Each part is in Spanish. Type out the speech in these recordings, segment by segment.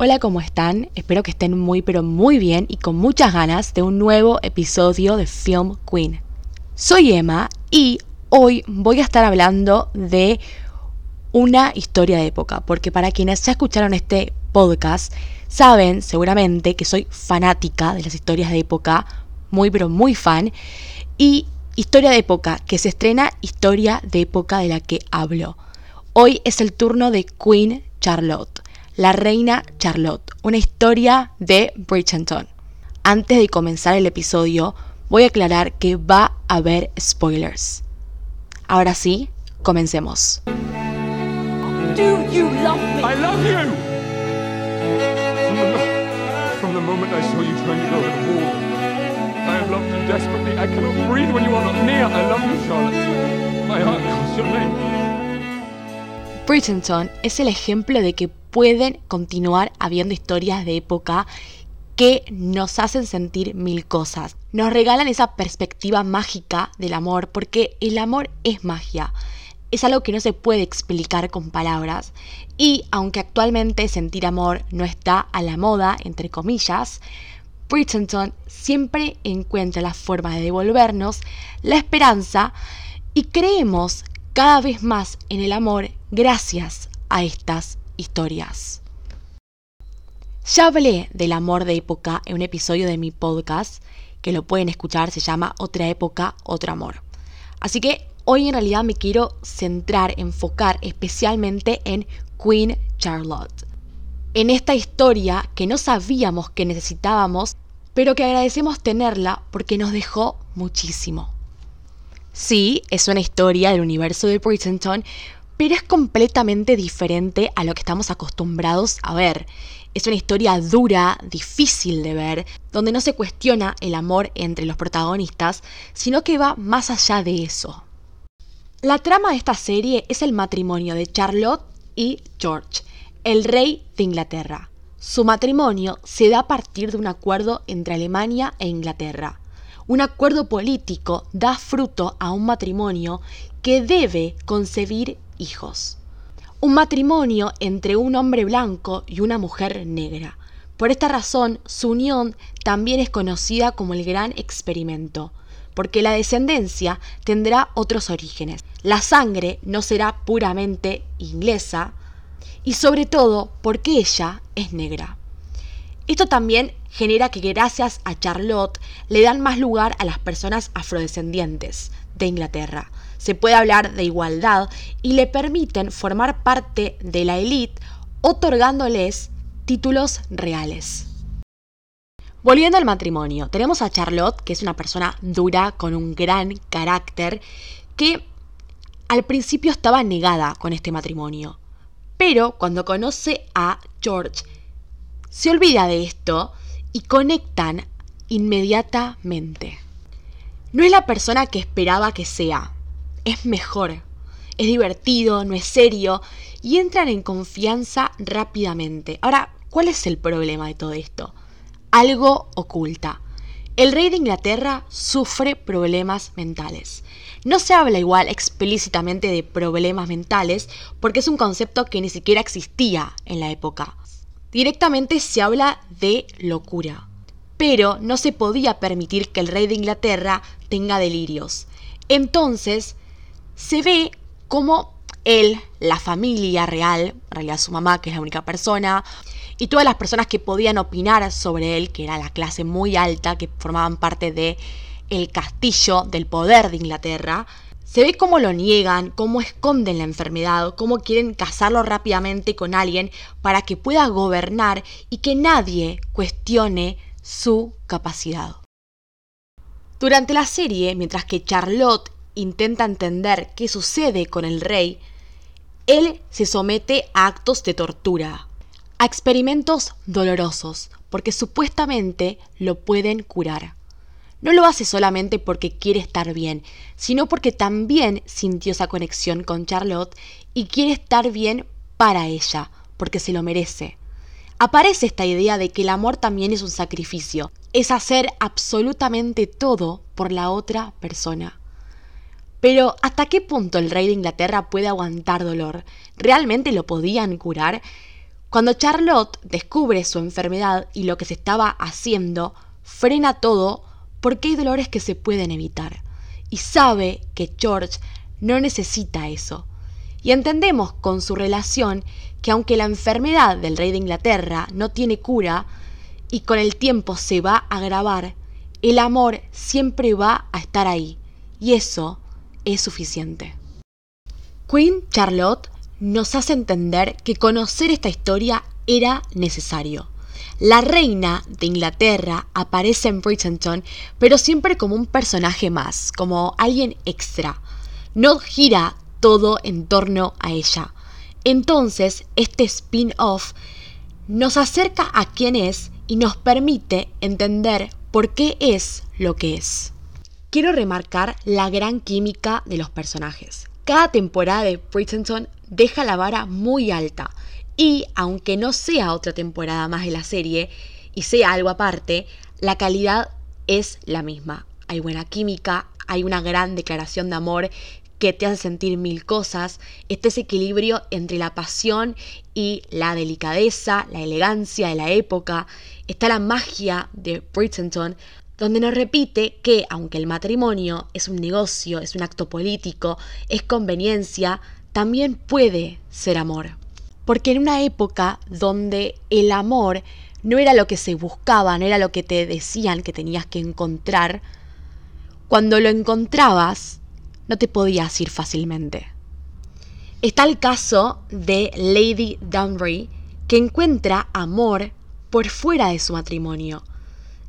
Hola, ¿cómo están? Espero que estén muy pero muy bien y con muchas ganas de un nuevo episodio de Film Queen. Soy Emma y hoy voy a estar hablando de una historia de época, porque para quienes ya escucharon este podcast, saben seguramente que soy fanática de las historias de época, muy pero muy fan, y historia de época, que se estrena historia de época de la que hablo. Hoy es el turno de Queen Charlotte la reina Charlotte, una historia de Bridgerton. Antes de comenzar el episodio, voy a aclarar que va a haber spoilers. Ahora sí, comencemos. Do you love me? I love you! From the, from the moment I saw you trying to go the wall, I have loved you desperately. I cannot breathe when you are not near. I love you, Charlotte. My heart calls your name. Bridgerton es el ejemplo de que pueden continuar habiendo historias de época que nos hacen sentir mil cosas. Nos regalan esa perspectiva mágica del amor, porque el amor es magia. Es algo que no se puede explicar con palabras. Y aunque actualmente sentir amor no está a la moda, entre comillas, Bridgerton siempre encuentra la forma de devolvernos la esperanza y creemos cada vez más en el amor gracias a estas historias. Ya hablé del amor de época en un episodio de mi podcast, que lo pueden escuchar, se llama Otra época, otro amor. Así que hoy en realidad me quiero centrar, enfocar especialmente en Queen Charlotte. En esta historia que no sabíamos que necesitábamos, pero que agradecemos tenerla porque nos dejó muchísimo. Sí, es una historia del universo de Bridgerton, pero es completamente diferente a lo que estamos acostumbrados a ver. Es una historia dura, difícil de ver, donde no se cuestiona el amor entre los protagonistas, sino que va más allá de eso. La trama de esta serie es el matrimonio de Charlotte y George, el rey de Inglaterra. Su matrimonio se da a partir de un acuerdo entre Alemania e Inglaterra. Un acuerdo político da fruto a un matrimonio que debe concebir hijos. Un matrimonio entre un hombre blanco y una mujer negra. Por esta razón, su unión también es conocida como el gran experimento, porque la descendencia tendrá otros orígenes. La sangre no será puramente inglesa y sobre todo porque ella es negra. Esto también genera que gracias a Charlotte le dan más lugar a las personas afrodescendientes de Inglaterra, se puede hablar de igualdad y le permiten formar parte de la élite otorgándoles títulos reales. Volviendo al matrimonio, tenemos a Charlotte, que es una persona dura, con un gran carácter, que al principio estaba negada con este matrimonio. Pero cuando conoce a George, se olvida de esto y conectan inmediatamente. No es la persona que esperaba que sea, es mejor. Es divertido, no es serio y entran en confianza rápidamente. Ahora, ¿cuál es el problema de todo esto? Algo oculta. El rey de Inglaterra sufre problemas mentales. No se habla igual explícitamente de problemas mentales porque es un concepto que ni siquiera existía en la época. Directamente se habla de locura. Pero no se podía permitir que el rey de Inglaterra tenga delirios. Entonces se ve como él, la familia real, en realidad su mamá, que es la única persona, y todas las personas que podían opinar sobre él, que era la clase muy alta, que formaban parte de el castillo del poder de Inglaterra, se ve cómo lo niegan, cómo esconden la enfermedad, cómo quieren casarlo rápidamente con alguien para que pueda gobernar y que nadie cuestione su capacidad. Durante la serie, mientras que Charlotte intenta entender qué sucede con el rey, él se somete a actos de tortura, a experimentos dolorosos, porque supuestamente lo pueden curar. No lo hace solamente porque quiere estar bien, sino porque también sintió esa conexión con Charlotte y quiere estar bien para ella, porque se lo merece. Aparece esta idea de que el amor también es un sacrificio, es hacer absolutamente todo por la otra persona. Pero ¿hasta qué punto el rey de Inglaterra puede aguantar dolor? ¿Realmente lo podían curar? Cuando Charlotte descubre su enfermedad y lo que se estaba haciendo, frena todo porque hay dolores que se pueden evitar. Y sabe que George no necesita eso. Y entendemos con su relación que aunque la enfermedad del rey de Inglaterra no tiene cura y con el tiempo se va a agravar, el amor siempre va a estar ahí. Y eso es suficiente. Queen Charlotte nos hace entender que conocer esta historia era necesario. La reina de Inglaterra aparece en Bridgerton, pero siempre como un personaje más, como alguien extra. No gira todo en torno a ella. Entonces, este spin-off nos acerca a quién es y nos permite entender por qué es lo que es. Quiero remarcar la gran química de los personajes. Cada temporada de Bridgerton deja la vara muy alta y aunque no sea otra temporada más de la serie y sea algo aparte, la calidad es la misma. Hay buena química, hay una gran declaración de amor que te hace sentir mil cosas, este es equilibrio entre la pasión y la delicadeza, la elegancia de la época, está la magia de Bridgerton, donde nos repite que aunque el matrimonio es un negocio, es un acto político, es conveniencia, también puede ser amor. Porque en una época donde el amor no era lo que se buscaba, no era lo que te decían que tenías que encontrar, cuando lo encontrabas, no te podías ir fácilmente. Está el caso de Lady Dunbury, que encuentra amor por fuera de su matrimonio,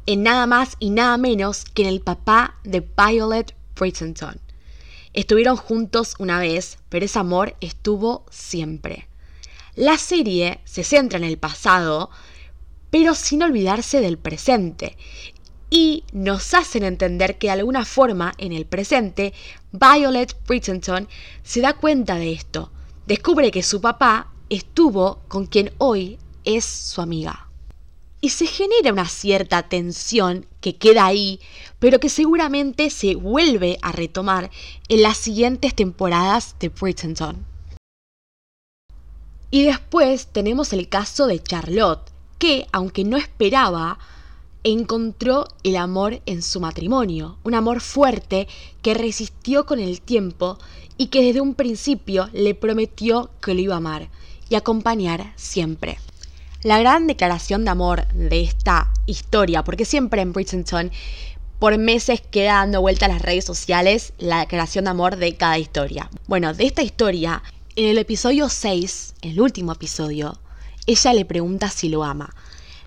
en nada más y nada menos que en el papá de Violet Bridgerton. Estuvieron juntos una vez, pero ese amor estuvo siempre. La serie se centra en el pasado, pero sin olvidarse del presente, y nos hacen entender que de alguna forma en el presente Violet Bridgerton se da cuenta de esto, descubre que su papá estuvo con quien hoy es su amiga. Y se genera una cierta tensión que queda ahí, pero que seguramente se vuelve a retomar en las siguientes temporadas de Bridgerton. Y después tenemos el caso de Charlotte, que, aunque no esperaba, encontró el amor en su matrimonio, un amor fuerte que resistió con el tiempo y que desde un principio le prometió que lo iba a amar y acompañar siempre. La gran declaración de amor de esta historia, porque siempre en Bridgerton por meses queda dando vuelta a las redes sociales la declaración de amor de cada historia. Bueno, de esta historia, en el episodio 6, el último episodio, ella le pregunta si lo ama.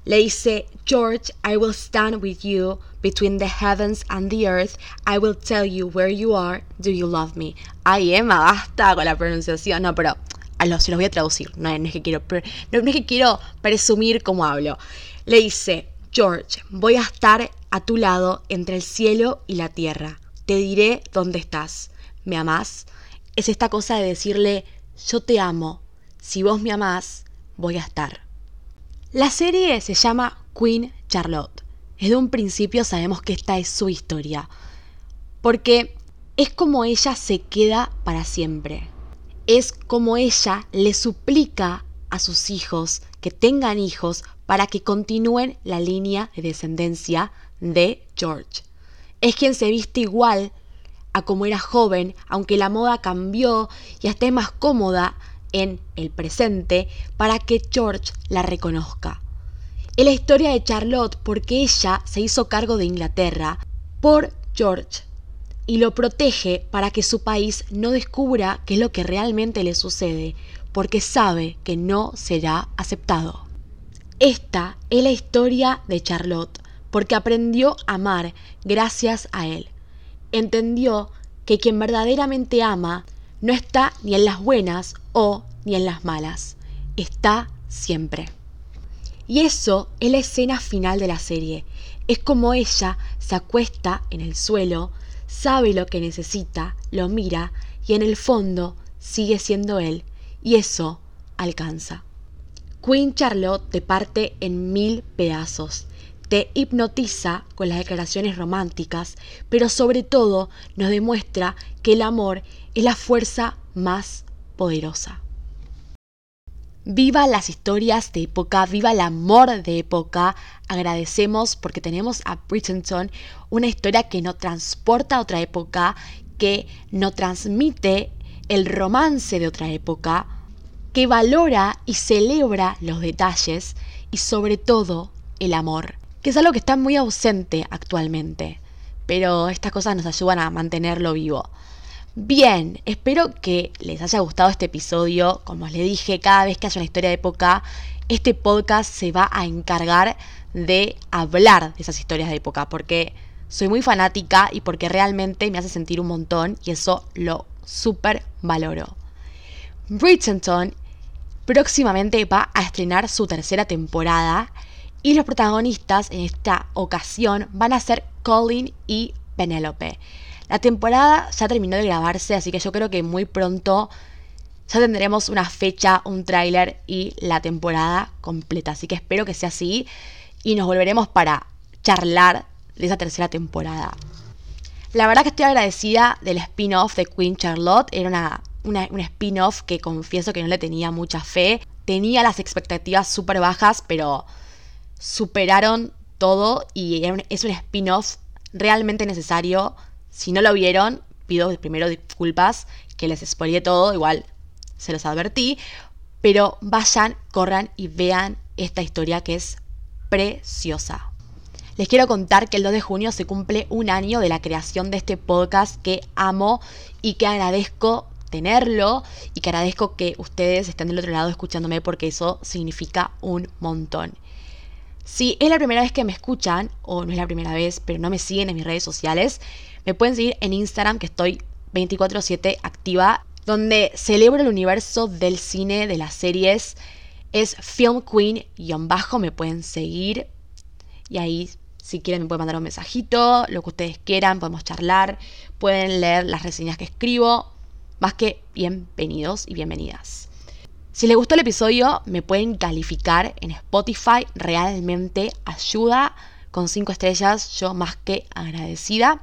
Le dice, George, I will stand with you between the heavens and the earth. I will tell you where you are. Do you love me? Ay, Emma, basta con la pronunciación. No, pero a los, se los voy a traducir. No, es que quiero, no, es que quiero presumir cómo hablo. Le dice, George, voy a estar a tu lado entre el cielo y la tierra. Te diré dónde estás. ¿Me amás? Es esta cosa de decirle, yo te amo. Si vos me amás, voy a estar. La serie se llama Queen Charlotte. Desde un principio sabemos que esta es su historia, porque es como ella se queda para siempre. Es como ella le suplica a sus hijos que tengan hijos para que continúen la línea de descendencia de George. Es quien se viste igual a como era joven, aunque la moda cambió y hasta es más cómoda en el presente para que George la reconozca. Es la historia de Charlotte porque ella se hizo cargo de Inglaterra por George y lo protege para que su país no descubra qué es lo que realmente le sucede, porque sabe que no será aceptado. Esta es la historia de Charlotte, porque aprendió a amar gracias a él. Entendió que quien verdaderamente ama no está ni en las buenas o ni en las malas, está siempre. Y eso es la escena final de la serie. Es como ella se acuesta en el suelo, sabe lo que necesita, lo mira y en el fondo sigue siendo él y eso alcanza. Queen Charlotte te parte en mil pedazos, te hipnotiza con las declaraciones románticas, pero sobre todo nos demuestra que el amor es la fuerza más poderosa. Viva las historias de época, viva el amor de época. Agradecemos porque tenemos a Bridgerton, una historia que nos transporta a otra época, que nos transmite el romance de otra época, que valora y celebra los detalles y sobre todo el amor, que es algo que está muy ausente actualmente, pero estas cosas nos ayudan a mantenerlo vivo. Bien, espero que les haya gustado este episodio. Como les dije, cada vez que haya una historia de época, este podcast se va a encargar de hablar de esas historias de época, porque soy muy fanática y porque realmente me hace sentir un montón y eso lo súper valoro. Bridgerton próximamente va a estrenar su tercera temporada y los protagonistas en esta ocasión van a ser Colin y Penélope. La temporada ya terminó de grabarse, así que yo creo que muy pronto ya tendremos una fecha, un tráiler y la temporada completa. Así que espero que sea así y nos volveremos para charlar de esa tercera temporada. La verdad que estoy agradecida del spin-off de Queen Charlotte. Era una, un spin-off que confieso que no le tenía mucha fe. Tenía las expectativas súper bajas, pero superaron todo y es un spin-off realmente necesario si no lo vieron, pido primero disculpas que les spoileé todo, igual se los advertí, pero vayan, corran y vean esta historia que es preciosa. Les quiero contar que el 2 de junio se cumple un año de la creación de este podcast que amo y que agradezco tenerlo y que agradezco que ustedes estén del otro lado escuchándome porque eso significa un montón. Si es la primera vez que me escuchan, o no es la primera vez, pero no me siguen en mis redes sociales, me pueden seguir en Instagram, que estoy 24/7 activa, donde celebro el universo del cine, de las series. Es Film Queen-bajo, me pueden seguir. Y ahí, si quieren, me pueden mandar un mensajito, lo que ustedes quieran, podemos charlar, pueden leer las reseñas que escribo. Más que bienvenidos y bienvenidas. Si les gustó el episodio, me pueden calificar en Spotify. Realmente ayuda. Con 5 estrellas, yo más que agradecida.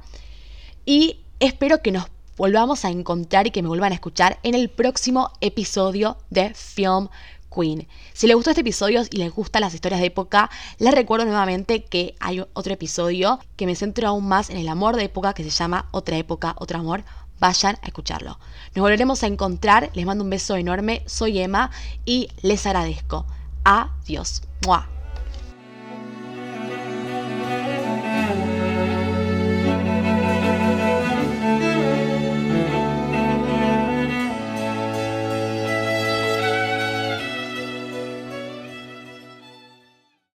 Y espero que nos volvamos a encontrar y que me vuelvan a escuchar en el próximo episodio de Film Queen. Si les gustó este episodio y les gustan las historias de época, les recuerdo nuevamente que hay otro episodio que me centro aún más en el amor de época que se llama Otra época, otro amor. Vayan a escucharlo. Nos volveremos a encontrar. Les mando un beso enorme. Soy Emma y les agradezco. Adiós. ¡Mua!